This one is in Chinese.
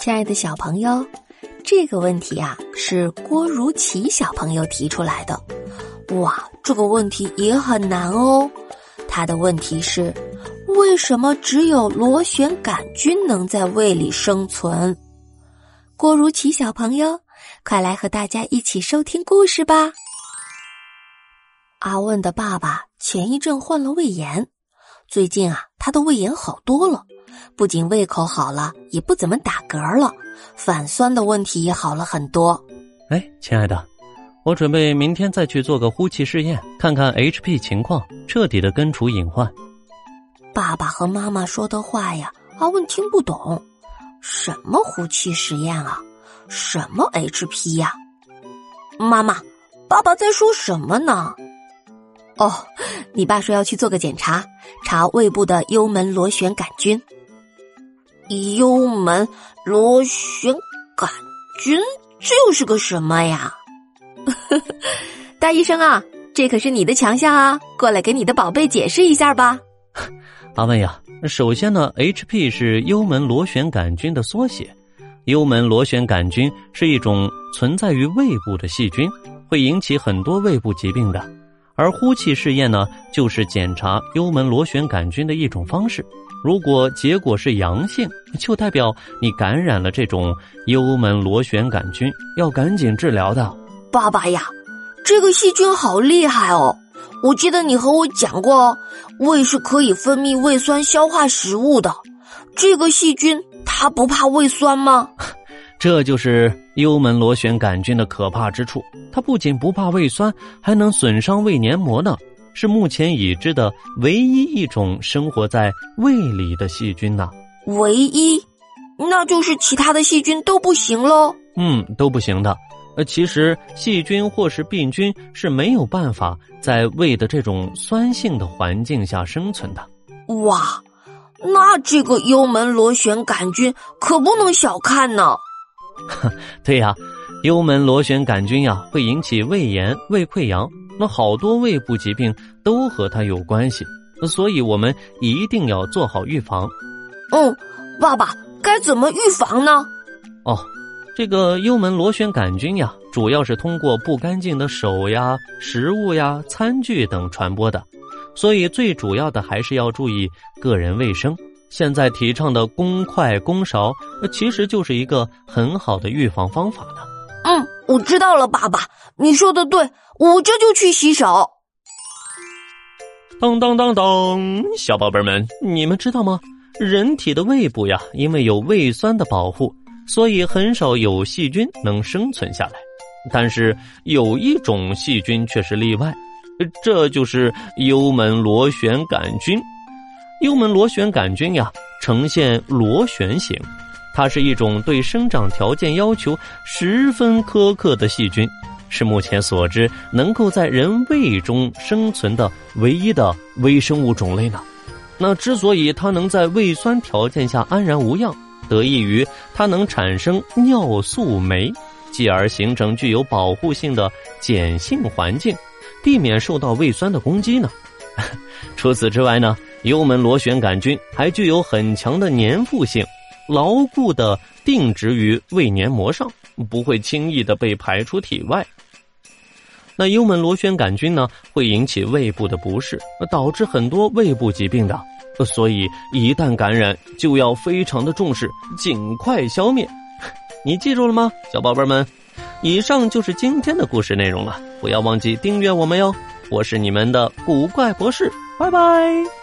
亲爱的小朋友，这个问题啊是郭如琪小朋友提出来的。哇，这个问题也很难哦。他的问题是：为什么只有螺旋杆菌能在胃里生存？郭如琪小朋友，快来和大家一起收听故事吧。阿问的爸爸前一阵患了胃炎，最近啊，他的胃炎好多了。不仅胃口好了，也不怎么打嗝了，反酸的问题也好了很多。哎，亲爱的，我准备明天再去做个呼气试验，看看 HP 情况，彻底的根除隐患。爸爸和妈妈说的话呀，阿问听不懂。什么呼气实验啊？什么 HP 呀？妈妈，爸爸在说什么呢？哦，你爸说要去做个检查，查胃部的幽门螺旋杆菌。幽门螺旋杆菌，这又是个什么呀？大医生啊，这可是你的强项啊！过来给你的宝贝解释一下吧。阿文呀，首先呢，HP 是幽门螺旋杆菌的缩写。幽门螺旋杆菌是一种存在于胃部的细菌，会引起很多胃部疾病的。而呼气试验呢，就是检查幽门螺旋杆菌的一种方式。如果结果是阳性，就代表你感染了这种幽门螺旋杆菌，要赶紧治疗的。爸爸呀，这个细菌好厉害哦！我记得你和我讲过，胃是可以分泌胃酸消化食物的。这个细菌它不怕胃酸吗？这就是幽门螺旋杆菌的可怕之处，它不仅不怕胃酸，还能损伤胃黏膜呢。是目前已知的唯一一种生活在胃里的细菌呢。唯一，那就是其他的细菌都不行喽。嗯，都不行的。呃，其实细菌或是病菌是没有办法在胃的这种酸性的环境下生存的。哇，那这个幽门螺旋杆菌可不能小看呢。对呀，幽门螺旋杆菌呀会引起胃炎、胃溃疡。那好多胃部疾病都和它有关系，所以我们一定要做好预防。嗯，爸爸该怎么预防呢？哦，这个幽门螺旋杆菌呀，主要是通过不干净的手呀、食物呀、餐具等传播的，所以最主要的还是要注意个人卫生。现在提倡的公筷公勺，其实就是一个很好的预防方法呢。嗯，我知道了，爸爸，你说的对，我这就去洗手。当当当当，小宝贝们，你们知道吗？人体的胃部呀，因为有胃酸的保护，所以很少有细菌能生存下来。但是有一种细菌却是例外，这就是幽门螺旋杆菌。幽门螺旋杆菌呀，呈现螺旋形。它是一种对生长条件要求十分苛刻的细菌，是目前所知能够在人胃中生存的唯一的微生物种类呢。那之所以它能在胃酸条件下安然无恙，得益于它能产生尿素酶，继而形成具有保护性的碱性环境，避免受到胃酸的攻击呢。除此之外呢，幽门螺旋杆菌还具有很强的粘附性。牢固的定植于胃黏膜上，不会轻易的被排出体外。那幽门螺旋杆菌呢，会引起胃部的不适，导致很多胃部疾病的。所以一旦感染，就要非常的重视，尽快消灭。你记住了吗，小宝贝们？以上就是今天的故事内容了，不要忘记订阅我们哟。我是你们的古怪博士，拜拜。